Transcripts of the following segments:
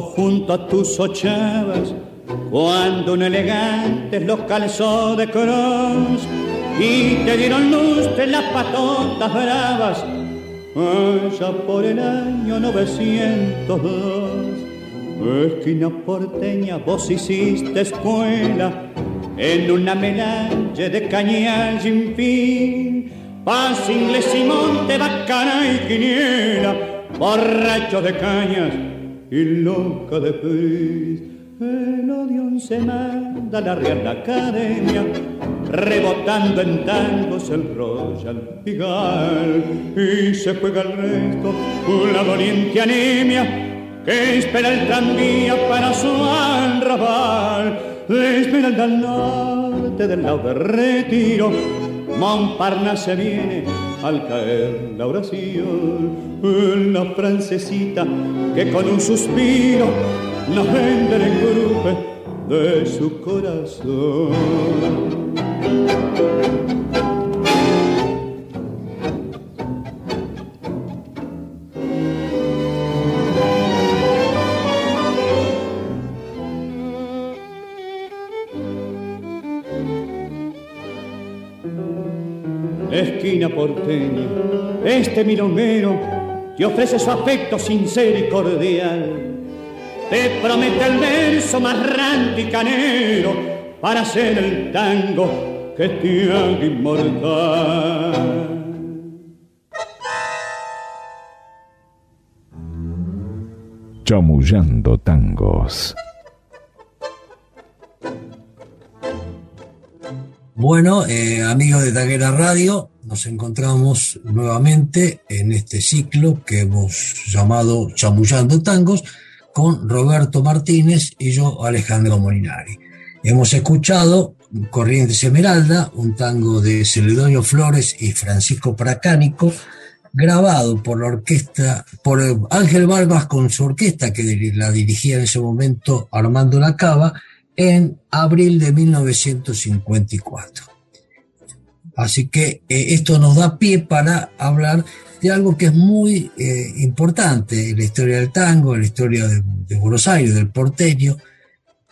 junto a tus ochavas, cuando un elegante los calzó de cross y te dieron luz de las patotas bravas, allá por el año 902. Esquina porteña, vos hiciste escuela en una melange de cañas sin fin. Paz, inglés y monte, bacana y quiniela, borracho de cañas y loca de pris. El odio se manda la Real Academia, rebotando en tangos el Royal Pigal. Y se juega el resto una doliente anemia que espera el tranvía para su arrabal. Esmeralda al norte del lado de retiro, Montparnasse viene al caer la oración, la francesita que con un suspiro nos vende el grupo de su corazón. Este milonguero te ofrece su afecto sincero y cordial. Te promete el verso más y canero para hacer el tango que te haga inmortal. Chamullando tangos. Bueno, eh, amigos de Taguera Radio, nos encontramos nuevamente en este ciclo que hemos llamado Chamullando Tangos con Roberto Martínez y yo, Alejandro Molinari. Hemos escuchado Corrientes Esmeralda, un tango de Celedonio Flores y Francisco Pracánico, grabado por la orquesta, por Ángel Barbas con su orquesta que la dirigía en ese momento Armando Lacaba, en abril de 1954. Así que eh, esto nos da pie para hablar de algo que es muy eh, importante en la historia del tango, en la historia de, Buenos Aires, del porteño,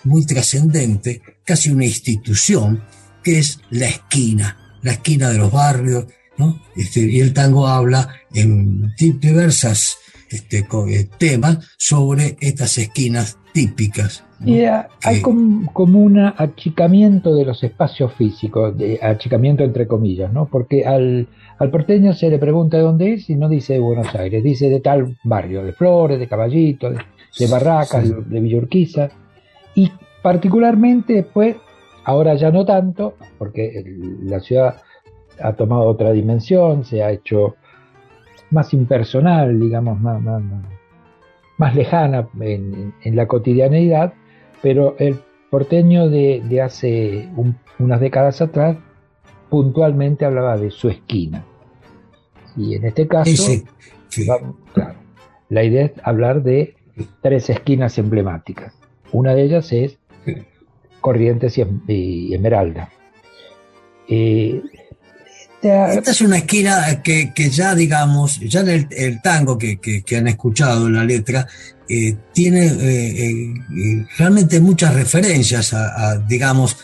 muy trascendente, casi una institución, que es la esquina, la esquina de los barrios, ¿no? Este, y el tango habla en diversas este, eh, temas sobre estas esquinas típicas y hay como, un achicamiento de los espacios físicos, de achicamiento entre comillas, ¿no? Porque al, porteño se le pregunta de dónde es y no dice de Buenos Aires, dice de tal barrio, de Flores, de Caballito, de, Barracas, de, Villorquiza. Y particularmente después, ahora ya no tanto, porque la ciudad ha tomado otra dimensión, se ha hecho más impersonal, digamos, más, más, lejana en, en la cotidianeidad, pero el porteño de, hace unas décadas atrás puntualmente hablaba de su esquina. Y en este caso, la idea es hablar de tres esquinas emblemáticas. Una de ellas es Corrientes y, Esmeralda. Eh, esta es una esquina que, ya, digamos, ya en el, tango que, han escuchado en la letra, eh, tiene eh, realmente muchas referencias a, digamos,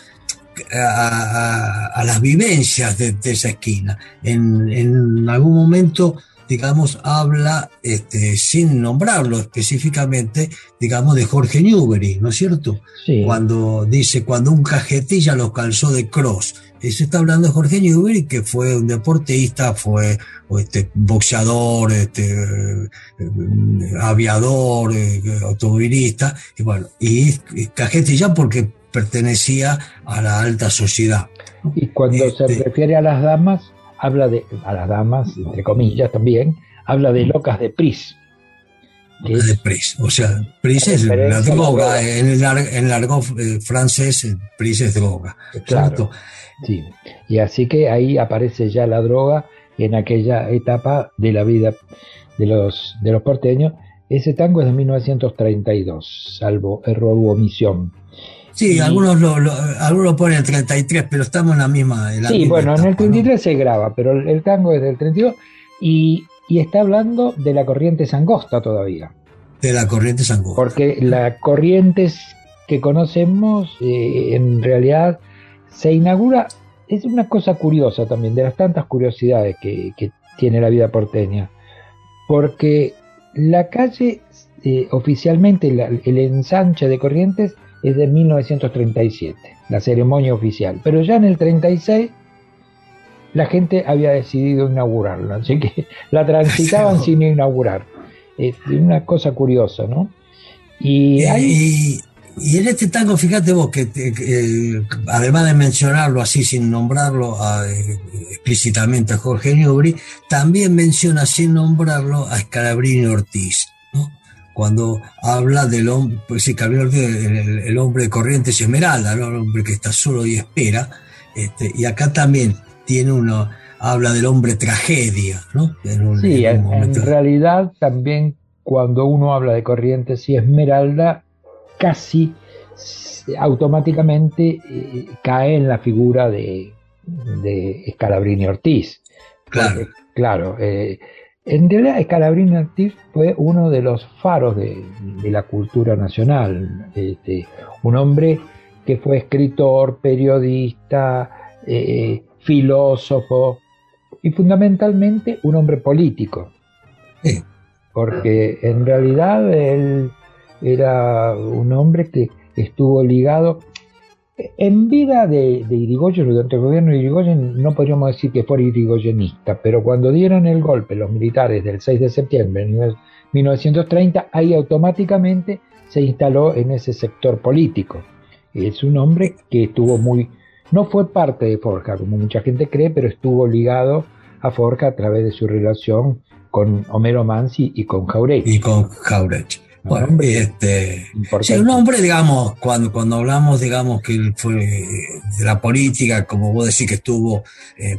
a, las vivencias de, esa esquina. En, en, algún momento digamos, habla, este, sin nombrarlo específicamente, digamos, de Jorge Newbery, ¿no es cierto? Cuando dice, cuando un cajetilla los calzó de cross. Eso está hablando de Jorge Newbery, que fue un deportista, fue este, boxeador, este, eh, aviador, eh, automovilista, y bueno, y cajetilla porque pertenecía a la alta sociedad. Y cuando se este refiere a las damas, habla de, a las damas, entre comillas también, habla de locas de Pris. De Pris, o sea, Pris es la droga, en el, en largo eh, francés, Pris es droga. Claro. Sí, y así que ahí aparece ya la droga en aquella etapa de la vida de los, de los porteños. Ese tango es de 1932, salvo error u omisión. Sí, algunos lo, algunos ponen el 33, pero estamos en la misma. sí, bueno, en el 33 se graba, pero el, tango es del 32 y, está hablando de la corriente sangosta todavía. De la corriente sangosta. Porque la corriente que conocemos eh, en realidad se inaugura, es una cosa curiosa también, de las tantas curiosidades que, tiene la vida porteña. Porque la calle, eh, oficialmente, el ensanche de Corrientes es de 1937, la ceremonia oficial. Pero ya en el 36 la gente había decidido inaugurarla, así que la transitaban sin inaugurar. Es una cosa curiosa, ¿no? Y, y, en este tango, fíjate vos, que, además de mencionarlo así sin nombrarlo eh, explícitamente a Jorge Newbery, también menciona sin nombrarlo a Scalabrini Ortiz cuando habla del hombre, pues sí, el, hombre de Corrientes Esmeralda, ¿no? el hombre que está solo y espera, este, y acá también tiene uno, habla del hombre tragedia, ¿no? sí, en, realidad también cuando uno habla de Corrientes y Esmeralda, casi automáticamente eh, cae en la figura de, de Scalabrini Ortiz. Claro. claro, eh, en realidad, Scalabrini Ortiz fue uno de los faros de, la cultura nacional. Este, un hombre que fue escritor, periodista, eh, filósofo y fundamentalmente un hombre político. Porque en realidad él era un hombre que estuvo ligado en vida de, de Irigoyen, durante el gobierno de Irigoyen, no podríamos decir que fuera irigoyenista, pero cuando dieron el golpe los militares del 6 de septiembre de 1930, ahí automáticamente se instaló en ese sector político. Es un hombre que estuvo muy, no fue parte de Forja, como mucha gente cree, pero estuvo ligado a Forja a través de su relación con Homero Mansi y con Jauretsch. Y con Jauretsch. Bueno, este, sí, un hombre, digamos, cuando, cuando hablamos, digamos, que él fue de la política, como vos decís que estuvo, eh,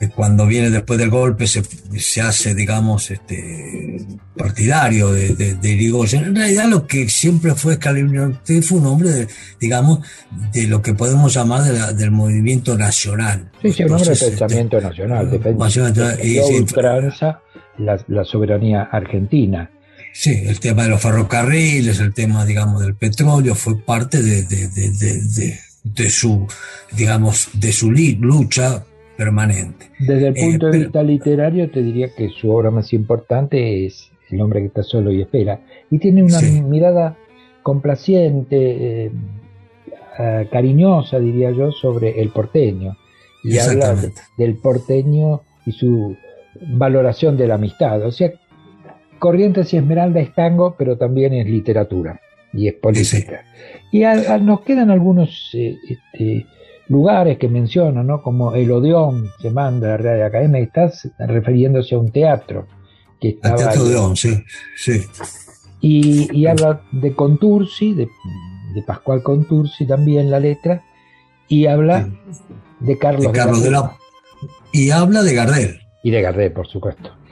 eh, cuando viene después del golpe, se, se hace, digamos, este, partidario de, de, de Irigoyen. En realidad, lo que siempre fue Scalabrini fue un hombre, de, digamos, de lo que podemos llamar de del movimiento nacional. Sí, sí, un hombre de pensamiento este, nacional, de y, ultranza la, la soberanía argentina Sí, el tema de los ferrocarriles, el tema, digamos, del petróleo, fue parte de, de, su, digamos, de su lucha permanente. Desde el punto de eh, vista literario, te diría que su obra más importante es El hombre que está solo y espera. Y tiene una mirada complaciente, eh, eh, cariñosa, diría yo, sobre el porteño. Y habla del porteño y su valoración de la amistad. O sea, Corrientes y Esmeralda es tango, pero también es literatura y es política. Y nos quedan algunos eh, este, lugares que menciona, ¿no? Como el Odeón, se manda la Radio Academia, y estás refiriéndose a un teatro. Que estaba el Teatro Odeón, sí, sí. Y, habla de Contursi, de, Pascual Contursi también la letra, y habla de Carlos, de, Carlos de la... Y habla de Gardel Y de Gardel, por supuesto.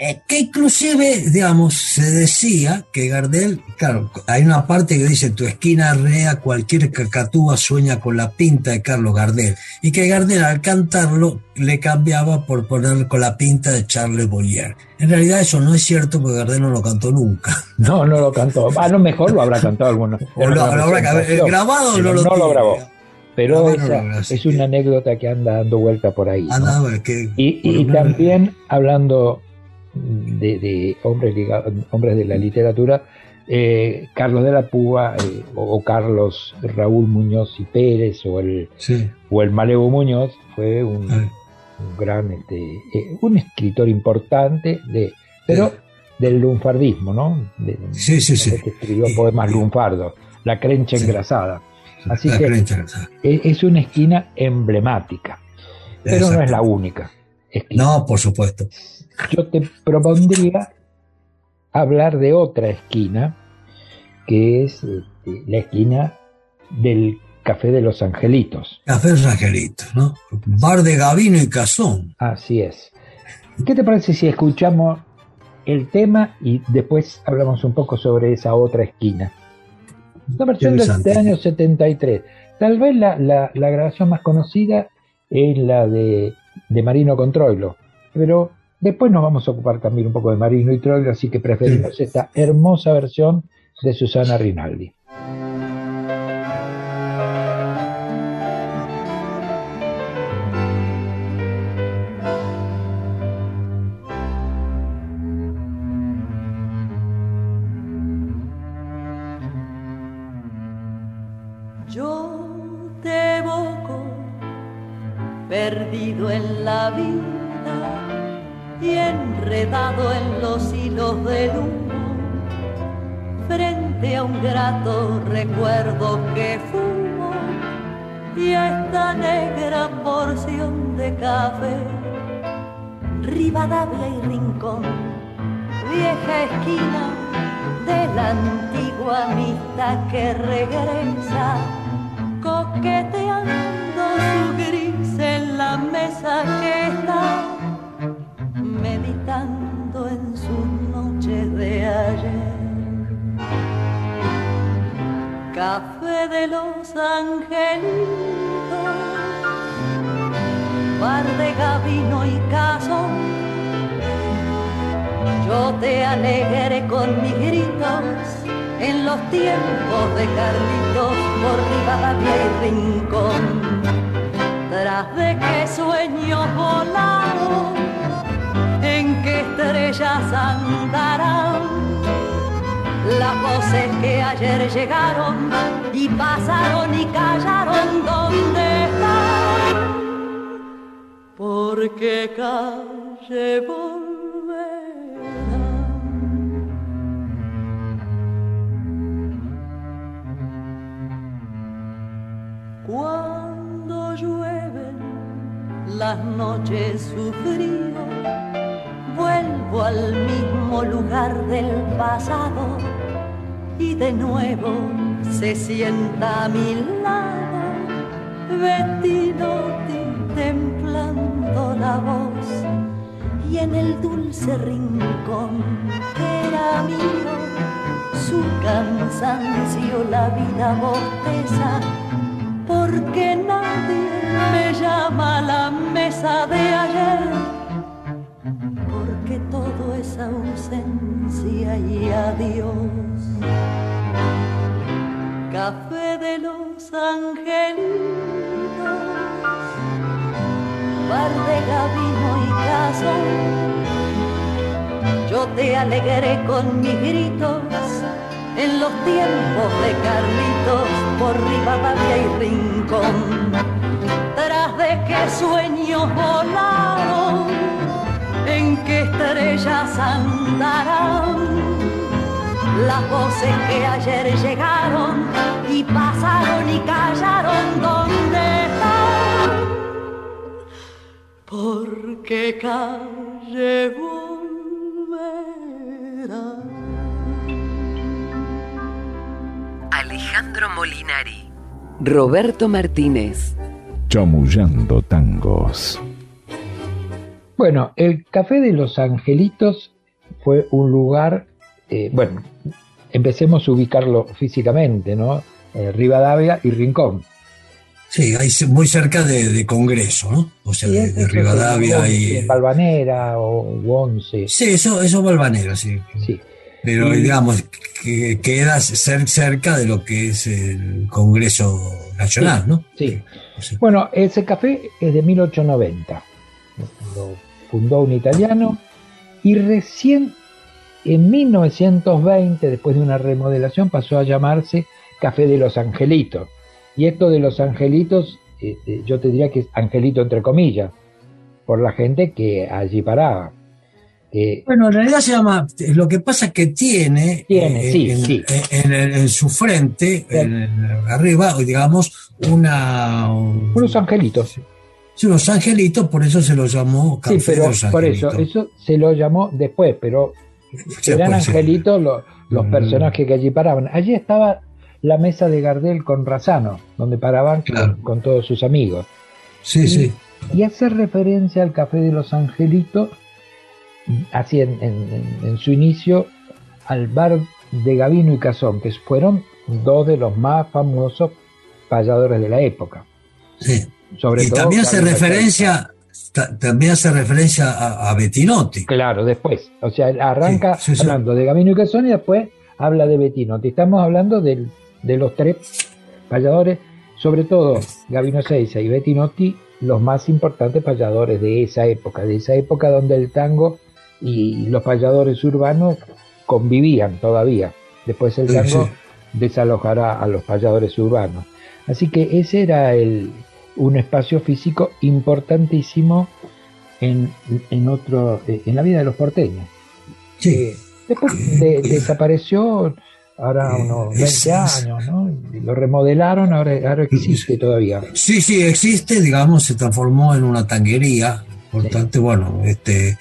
Eh, que inclusive, digamos, se decía que Gardel, claro, hay una parte que dice, tu esquina rea cualquier cacatúa sueña con la pinta de Carlos Gardel, y que Gardel al cantarlo le cambiaba por poner con la pinta de Charles Bollier. En realidad eso no es cierto porque Gardel no lo cantó nunca. No, no lo cantó. A lo mejor lo habrá cantado alguno. O lo, habrá grabado no lo, no lo grabó. Pero es una anécdota que anda dando vuelta por ahí. y, y también hablando de, hombres, hombres de la literatura, eh, Carlos de la Púa eh, o, Carlos Raúl Muñoz y Pérez o el, o el Malevo Muñoz fue un, gran, este, eh, un escritor importante, de, pero del lunfardismo, ¿no? sí, sí, sí. Que escribió poemas lunfardos, La Crencha Engrasada. Así que e, es una esquina emblemática, pero no es la única. No, por supuesto yo te propondría hablar de otra esquina, que es este, la esquina del Café de los Angelitos. Café de los Angelitos, ¿no? Bar de Gavino y Cazón. Así es. ¿Qué te parece si escuchamos el tema y después hablamos un poco sobre esa otra esquina? Una versión de este año 73. Tal vez la, grabación más conocida es la de, de Marino Controilo, pero Después nos vamos a ocupar también un poco de Marino y Troilo, así que preferimos esta hermosa versión de Susana Rinaldi. Café, Rivadavia y Rincón, vieja esquina de la antigua amistad que regresa, coqueteando su gris en la mesa que está meditando en su noche de ayer. Café de los angelitos, bar de gavino y caso. Yo te alegré con mis gritos en los tiempos de Carlitos por Rivadavia y Rincón. Tras de que sueño volado en qué estrellas andarán las voces que ayer llegaron y pasaron y callaron donde están. Porque calle volverán. Cuando llueven las noches su vuelvo al mismo lugar del pasado y de nuevo se sienta a mi lado, Bettinotti la voz y en el dulce rincón que era mío, su cansancio la vida bosteza, porque nadie me llama a la mesa de ayer que todo es ausencia y adiós. Café de los angelitos, bar de gavino y casa. Yo te alegré con mis gritos en los tiempos de Carlitos por Rivadavia y Rincón. Tras de que sueños volaron en qué estrellas andarán las voces que ayer llegaron y pasaron y callaron donde están. Porque calle volverá. Alejandro Molinari. Roberto Martínez. Chamullando tangos. Bueno, el Café de los Angelitos fue un lugar, eh, bueno, empecemos a ubicarlo físicamente, ¿no? Eh, Rivadavia y Rincón. Sí, ahí muy cerca de, Congreso, ¿no? O sea, de, Rivadavia y. Balvanera o Once. Sí, eso, eso Balvanera, sí. sí. Pero digamos, que queda ser cerca de lo que es el Congreso Nacional, ¿no? Sí. Bueno, ese café es de 1890. Lo fundó un italiano y recién en 1920, después de una remodelación, pasó a llamarse Café de los Angelitos. Y esto de los Angelitos, este, yo te diría que es Angelito entre comillas, por la gente que allí paraba. bueno, en realidad se llama, lo que pasa es que tiene, tiene eh, en, su frente, arriba, digamos, una... Unos angelitos. Sí, unos angelitos, por eso se lo llamó Café sí, pero por eso, eso se lo llamó después, pero eran angelitos los, mm. personajes que allí paraban. Allí estaba la mesa de Gardel con Razano, donde paraban con, todos sus amigos. Sí, y, sí. Y hace referencia al Café de los Angelitos, así en, su inicio, al bar de Gavino y Cazón, que fueron dos de los más famosos payadores de la época. Sí. Sobre y también hace referencia también hace referencia a, Bettinotti. Claro, después. O sea, arranca hablando de Gavino y Cazón y después habla de Bettinotti. Estamos hablando de los tres payadores, sobre todo Gavino Seiza y Bettinotti, los más importantes payadores de esa época, de esa época donde el tango y los payadores urbanos convivían todavía. Después el tango desalojará a los payadores urbanos. Así que ese era el, un espacio físico importantísimo en, en, otro, en la vida de los porteños. Sí. Eh, después desapareció ahora eh, unos 20 años, ¿no? Lo remodelaron, ahora, ahora existe todavía. Sí, sí, existe, digamos, se transformó en una tanguería, por tanto, bueno, este,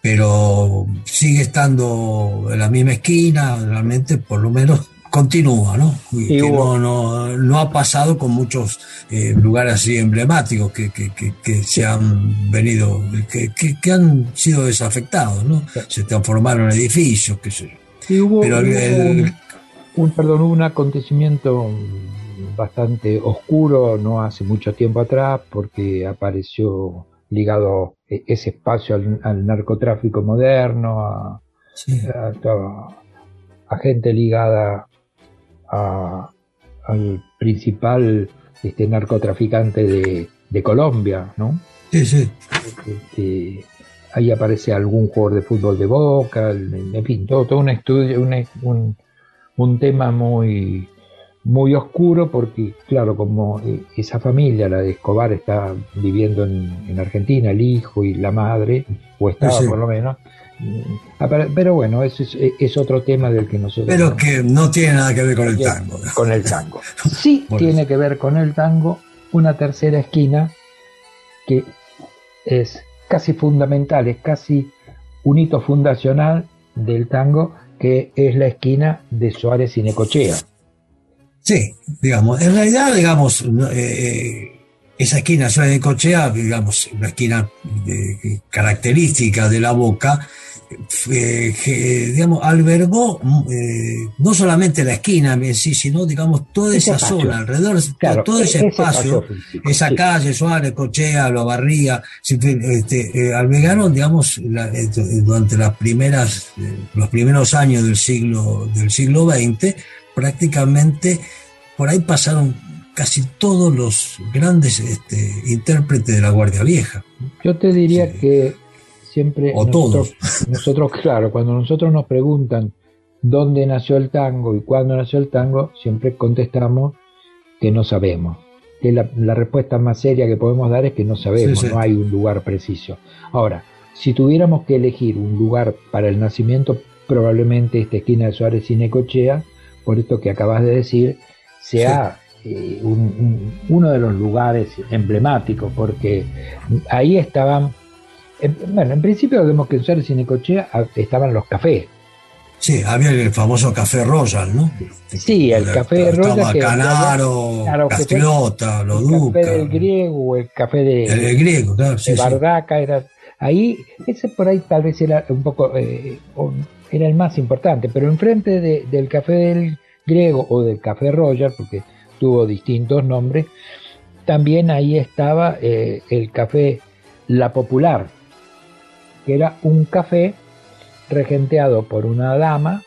pero sigue estando en la misma esquina, realmente, por lo menos continúa, ¿no? que no, no, ha pasado con muchos eh, lugares así emblemáticos que, se han venido, que, han sido desafectados, ¿no? Se transformaron en edificios, qué sé yo. hubo, Pero un, perdón, un acontecimiento bastante oscuro no hace mucho tiempo atrás porque apareció ligado e, ese espacio al, narcotráfico moderno, a, a gente ligada al principal este, narcotraficante de, Colombia, ¿no? Sí, sí. Este, ahí aparece algún jugador de fútbol de Boca, en fin, todo, un estudio, un, un, tema muy, muy oscuro porque, claro, como eh, esa familia, la de Escobar, está viviendo en, Argentina, el hijo y la madre, o estaba por lo menos, Ah, pero, bueno, eso es, otro tema del que nosotros... Pero que no tiene nada que ver con el tango. Con el tango. Sí tiene que ver con el tango una tercera esquina que es casi fundamental, es casi un hito fundacional del tango, que es la esquina de Suárez y Necochea. Sí, digamos, en realidad, digamos, eh, eh, esa esquina Suárez y Necochea, digamos, una esquina característica de la boca, eh, digamos, albergó eh, no solamente la esquina en sí, sino, digamos, toda esa zona, alrededor, todo ese, espacio, esa calle, Suárez, Cochea, Lo Barría, este, eh, albergaron, digamos, durante las primeras, los primeros años del siglo, del siglo XX, prácticamente por ahí pasaron casi todos los grandes este, intérpretes de la Guardia Vieja. Yo te diría que siempre o nosotros, nosotros, claro, cuando nosotros nos preguntan dónde nació el tango y cuándo nació el tango, siempre contestamos que no sabemos. Que la, respuesta más seria que podemos dar es que no sabemos, no hay un lugar preciso. Ahora, si tuviéramos que elegir un lugar para el nacimiento, probablemente esta esquina de Suárez y Necochea, por esto que acabas de decir, sea eh, uno de los lugares emblemáticos, porque ahí estaban bueno, en principio vemos que en Suárez y Necochea estaban los cafés. Sí, había el famoso café Royal, ¿no? Sí, el café Royal. Estaba Canaro, Castilota, Los El café del griego, el café de. El, griego, claro, sí. Bardaca, era, Ahí, ese por ahí tal vez era un poco, era el más importante, pero enfrente del café del griego o del café Roger, porque tuvo distintos nombres, también ahí estaba el café La Popular, que era un café regenteado por una dama,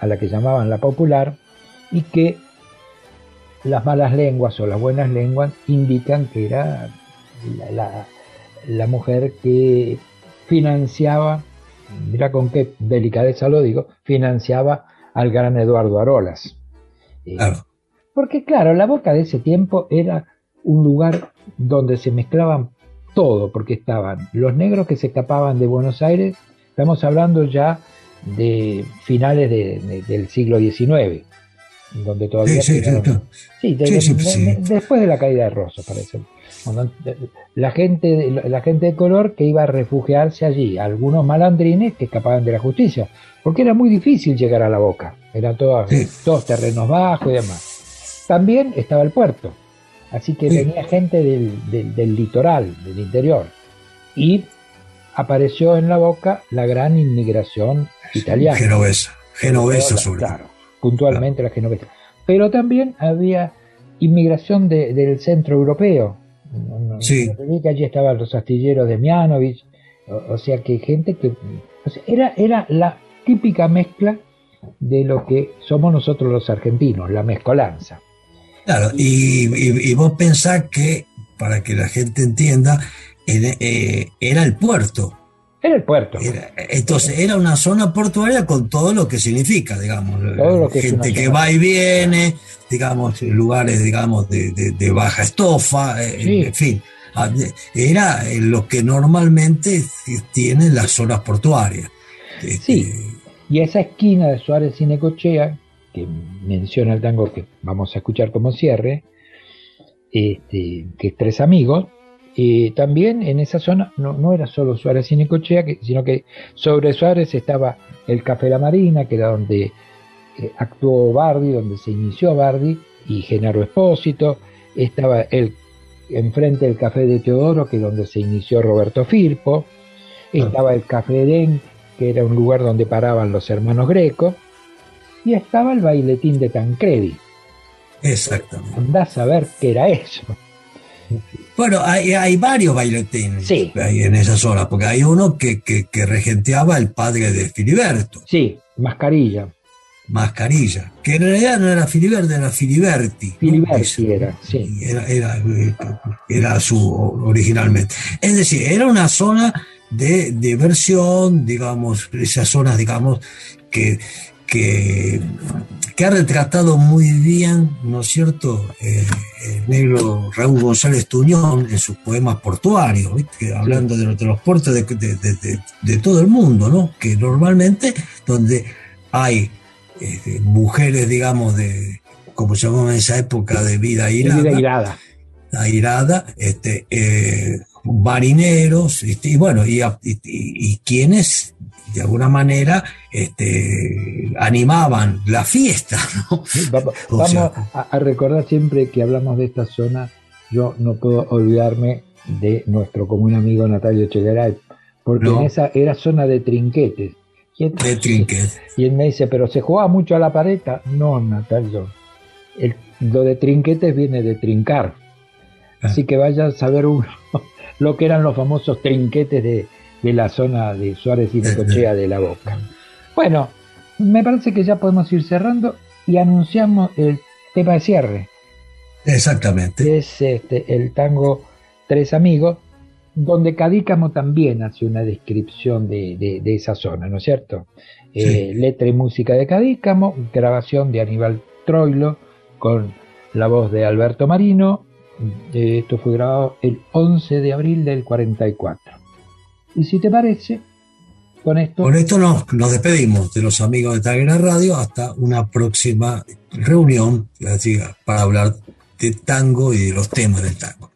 a la que llamaban La Popular, y que las malas lenguas o las buenas lenguas indican que era la, mujer que financiaba, mira con qué delicadeza lo digo, financiaba al gran Eduardo Arolas. Eh, porque claro, la boca de ese tiempo era un lugar donde se mezclaban todo, porque estaban los negros que se escapaban de Buenos Aires, estamos hablando ya de finales del siglo XIX, donde todavía... Sí, después de la caída de Rosso, parece. La gente, la gente de color que iba a refugiarse allí, algunos malandrines que escapaban de la justicia, porque era muy difícil llegar a la boca, eran todos, todos terrenos bajos y demás. También estaba el puerto, así que venía gente del, del litoral, del interior, y apareció en la boca la gran inmigración italiana. Genovesa, genovesa sobre Claro, puntualmente la genovesa. Pero también había inmigración del centro europeo. Sí. Allí estaban los astilleros de Mianovich, o, sea que gente que... era, era la típica mezcla de lo que somos nosotros los argentinos, la mezcolanza. Claro, y, vos pensás que, para que la gente entienda, eh, era el puerto. Era el puerto. entonces, era una zona portuaria con todo lo que significa, digamos. gente que va y viene, digamos, lugares, digamos, de, baja estofa, eh, en fin. Ah, era lo que normalmente tienen las zonas portuarias. Sí. Este, y esa esquina de Suárez y Necochea, que menciona el tango que vamos a escuchar como cierre, este, que es Tres Amigos, y también en esa zona no, era solo Suárez y Necochea, sino que sobre Suárez estaba el Café La Marina, que era donde eh, actuó Bardi, donde se inició Bardi, y Genaro Espósito, estaba el enfrente del Café de Teodoro, que es donde se inició Roberto Firpo, estaba el Café Edén, que era un lugar donde paraban los hermanos Greco, y estaba el bailetín de Tancredi. Exactamente. Andás a ver qué era eso. Bueno, hay, varios bailetines ahí en esa zona, porque hay uno que, regenteaba el padre de Filiberto. Sí, Mascarilla. Mascarilla, que en realidad no era Filiberto, era Filiberti. Filiberti era, sí. Era, su originalmente. Es decir, era una zona de diversión, digamos, esas zonas, digamos, que, que que ha retratado muy bien, ¿no es cierto?, eh, el negro Raúl González Tuñón en sus poemas portuarios, hablando de, los puertos de, todo el mundo, ¿no? Que normalmente donde hay este, mujeres, digamos, de, como se llamaba en esa época, de vida irada, vida irada. irada este, eh, marineros, este, y bueno, y, y quienes de alguna manera este, animaban la fiesta. vamos a, recordar siempre que hablamos de esta zona, yo no puedo olvidarme de nuestro común amigo Natalio Chegaray, porque en esa era zona de trinquetes. Y de trinquetes. Y él me dice, pero se jugaba mucho a la pareta. No, Natalio. lo de trinquetes viene de trincar. Ah. Así que vaya a saber uno lo que eran los famosos trinquetes de, de la zona de Suárez y Necochea de la Boca. Bueno, me parece que ya podemos ir cerrando y anunciamos el tema de cierre. Exactamente. es este, el tango Tres Amigos, donde Cadícamo también hace una descripción de, esa zona, ¿no es cierto? Eh, letra y música de Cadícamo, grabación de Aníbal Troilo con la voz de Alberto Marino. Eh, esto fue grabado el 11 de abril del 44. Y si te parece, con esto... Con esto nos, nos despedimos de los amigos de Taguera Radio hasta una próxima reunión para hablar de tango y de los temas del tango.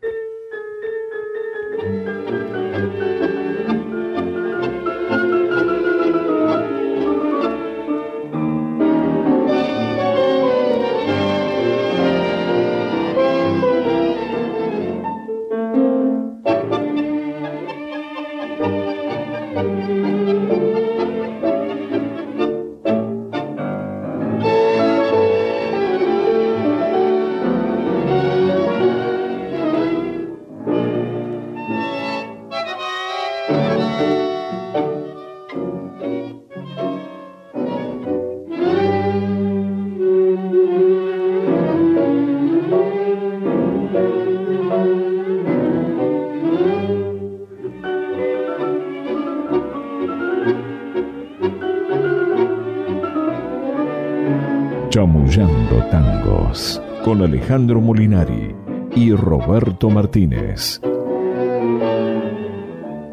Tangos con Alejandro Molinari y Roberto Martínez.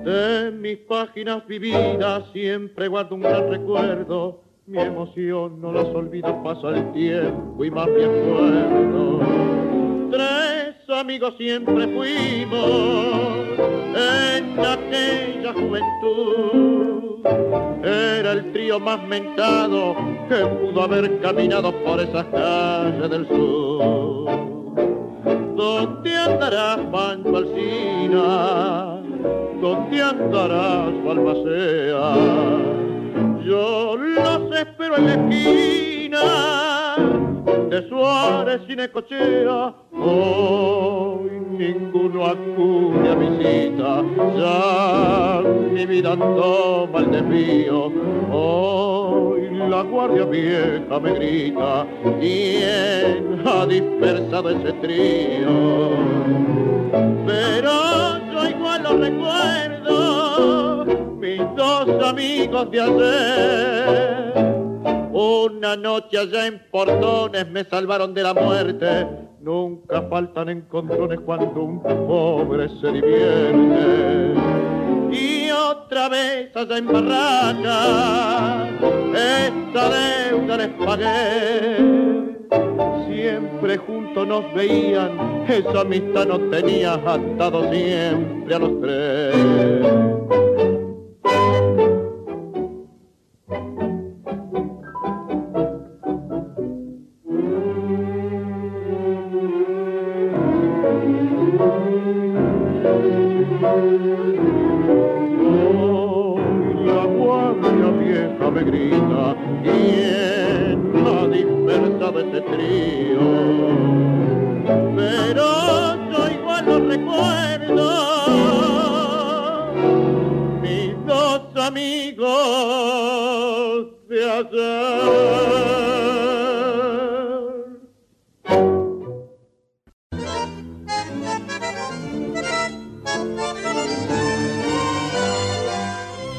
De mis páginas vividas siempre guardo un gran recuerdo. Mi emoción no las olvida, pasa el tiempo y más me acuerdo. Tres amigos siempre fuimos en aquella juventud. Era el trío más mentado que pudo haber caminado por esas calles del sur. ¿Dónde andarás, Pancho Alcina? ¿Dónde andarás, Balmacea? Yo los espero en la esquina de Suárez y Necochea. Hoy ninguno acude a mi cita, ya mi vida toma el desvío. Hoy la guardia vieja me grita, ¿quién ha dispersado ese trío? Pero yo igual lo recuerdo, mis dos amigos de ayer una noche allá en Portones me salvaron de la muerte. Nunca faltan encontrones cuando un pobre se divierte. Y otra vez allá en Barraca, esta deuda les pagué. Siempre juntos nos veían, esa amistad nos tenía atado siempre a los tres. me grita y en este trío